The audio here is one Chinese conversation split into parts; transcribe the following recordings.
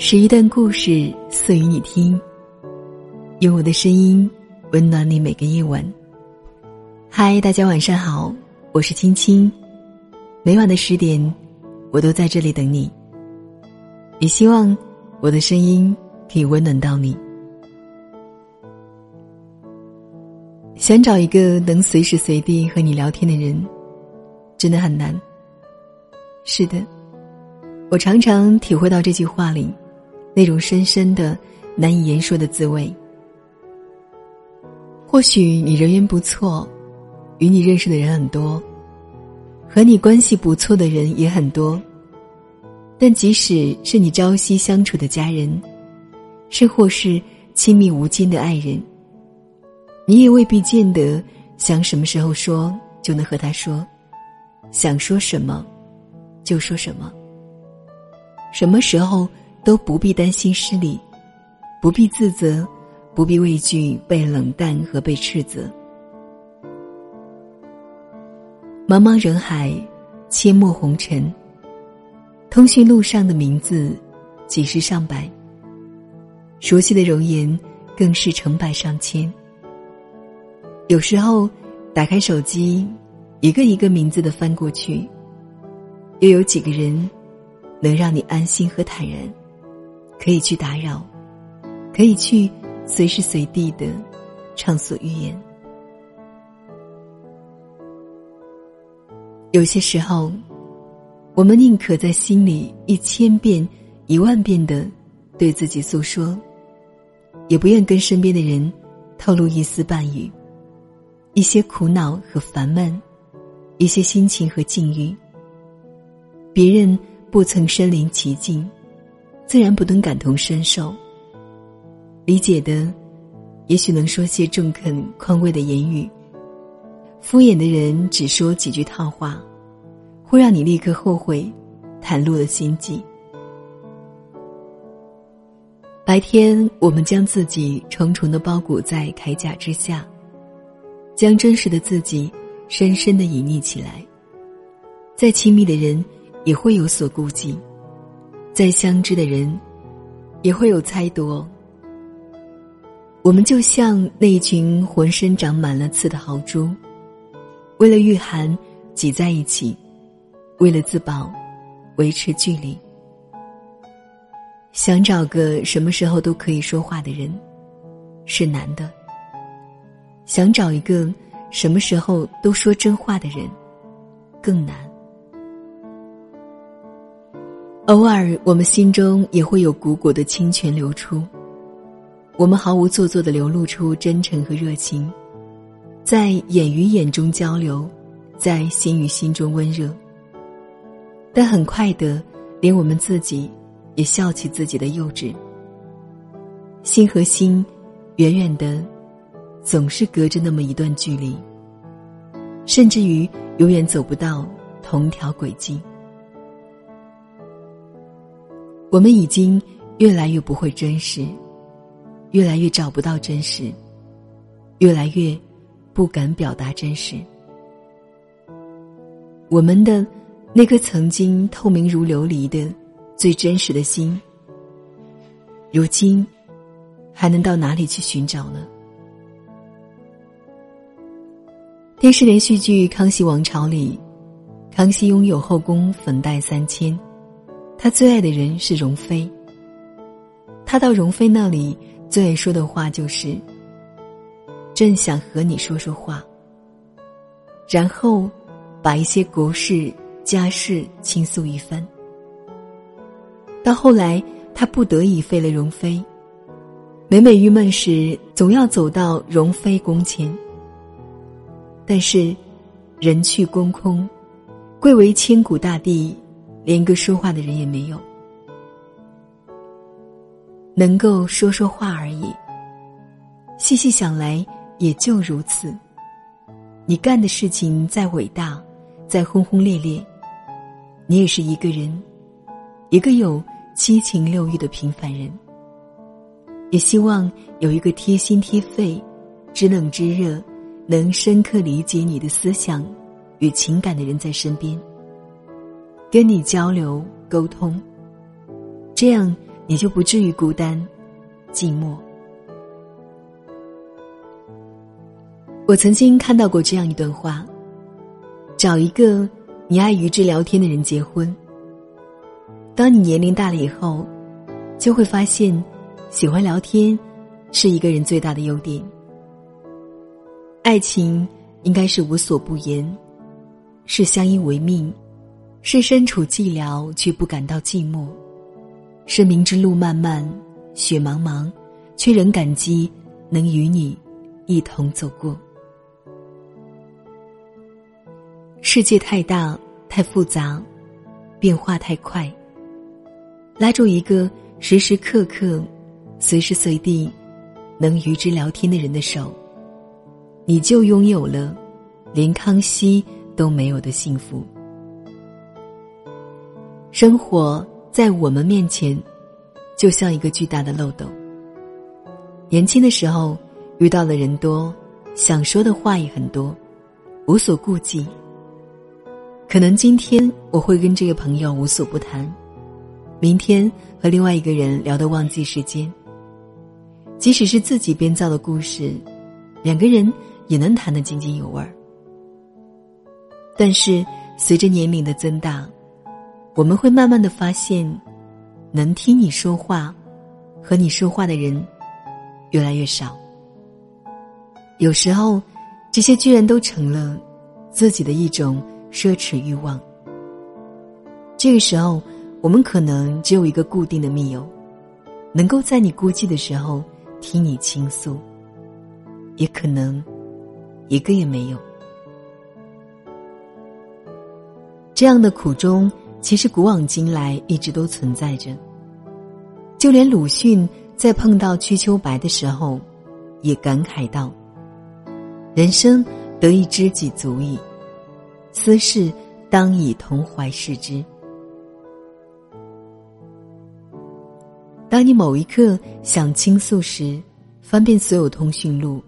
是一段故事，送予你听。用我的声音温暖你每个夜晚。嗨，大家晚上好，我是青青。每晚的十点，我都在这里等你。也希望我的声音可以温暖到你。想找一个能随时随地和你聊天的人，真的很难。是的，我常常体会到这句话里。那种深深的、难以言说的滋味。或许你人缘不错，与你认识的人很多，和你关系不错的人也很多。但即使是你朝夕相处的家人，是或是亲密无间的爱人，你也未必见得想什么时候说就能和他说，想说什么就说什么，什么时候。都不必担心失礼，不必自责，不必畏惧被冷淡和被斥责。茫茫人海，阡陌红尘。通讯录上的名字，几十上百。熟悉的容颜，更是成百上千。有时候，打开手机，一个一个名字的翻过去，又有几个人，能让你安心和坦然。可以去打扰，可以去随时随地的畅所欲言。有些时候，我们宁可在心里一千遍、一万遍的对自己诉说，也不愿跟身边的人透露一丝半语。一些苦恼和烦闷，一些心情和境遇，别人不曾身临其境。自然不能感同身受。理解的，也许能说些中肯宽慰的言语；敷衍的人只说几句套话，会让你立刻后悔，袒露了心迹。白天，我们将自己重重的包裹在铠甲之下，将真实的自己深深的隐匿起来。再亲密的人，也会有所顾忌。再相知的人，也会有猜多。我们就像那一群浑身长满了刺的豪猪，为了御寒挤在一起，为了自保维持距离。想找个什么时候都可以说话的人，是难的；想找一个什么时候都说真话的人，更难。偶尔，我们心中也会有股股的清泉流出。我们毫无做作的流露出真诚和热情，在眼与眼中交流，在心与心中温热。但很快的，连我们自己也笑起自己的幼稚。心和心，远远的，总是隔着那么一段距离，甚至于永远走不到同条轨迹。我们已经越来越不会真实，越来越找不到真实，越来越不敢表达真实。我们的那颗曾经透明如琉璃的最真实的心，如今还能到哪里去寻找呢？电视连续剧《康熙王朝》里，康熙拥有后宫粉黛三千。他最爱的人是容妃。他到容妃那里最爱说的话就是：“朕想和你说说话。”然后，把一些国事家事倾诉一番。到后来，他不得已废了容妃。每每郁闷时，总要走到容妃宫前。但是，人去宫空，贵为千古大帝。连个说话的人也没有，能够说说话而已。细细想来，也就如此。你干的事情再伟大，再轰轰烈烈，你也是一个人，一个有七情六欲的平凡人。也希望有一个贴心贴肺、知冷知热、能深刻理解你的思想与情感的人在身边。跟你交流沟通，这样你就不至于孤单、寂寞。我曾经看到过这样一段话：找一个你爱与之聊天的人结婚。当你年龄大了以后，就会发现，喜欢聊天是一个人最大的优点。爱情应该是无所不言，是相依为命，是身处寂寥却不感到寂寞，是明知路漫漫、雪茫茫，却仍感激能与你一同走过。世界太大太复杂，变化太快。拉住一个时时刻刻、随时随地能与之聊天的人的手。你就拥有了连康熙都没有的幸福。生活在我们面前，就像一个巨大的漏斗。年轻的时候遇到的人多，想说的话也很多，无所顾忌。可能今天我会跟这个朋友无所不谈，明天和另外一个人聊得忘记时间。即使是自己编造的故事，两个人。也能谈得津津有味儿，但是随着年龄的增大，我们会慢慢的发现，能听你说话、和你说话的人越来越少。有时候，这些居然都成了自己的一种奢侈欲望。这个时候，我们可能只有一个固定的密友，能够在你孤寂的时候听你倾诉，也可能。一个也没有。这样的苦衷，其实古往今来一直都存在着。就连鲁迅在碰到瞿秋白的时候，也感慨道：“人生得一知己足矣，斯事当以同怀视之。”当你某一刻想倾诉时，翻遍所有通讯录。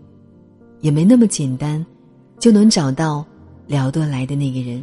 也没那么简单，就能找到聊得来的那个人。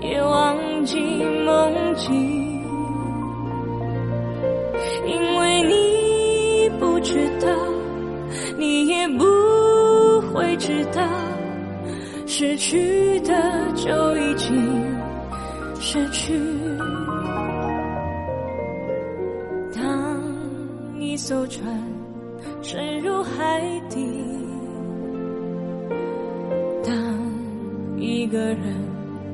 也忘记梦境，因为你不知道，你也不会知道，失去的就已经失去。当一艘船沉入海底。当一个人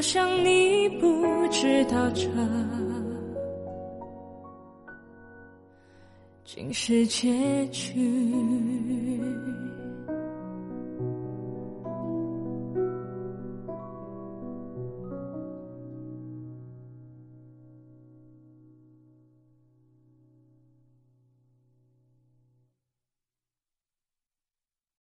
就像你不知道这竟是结局。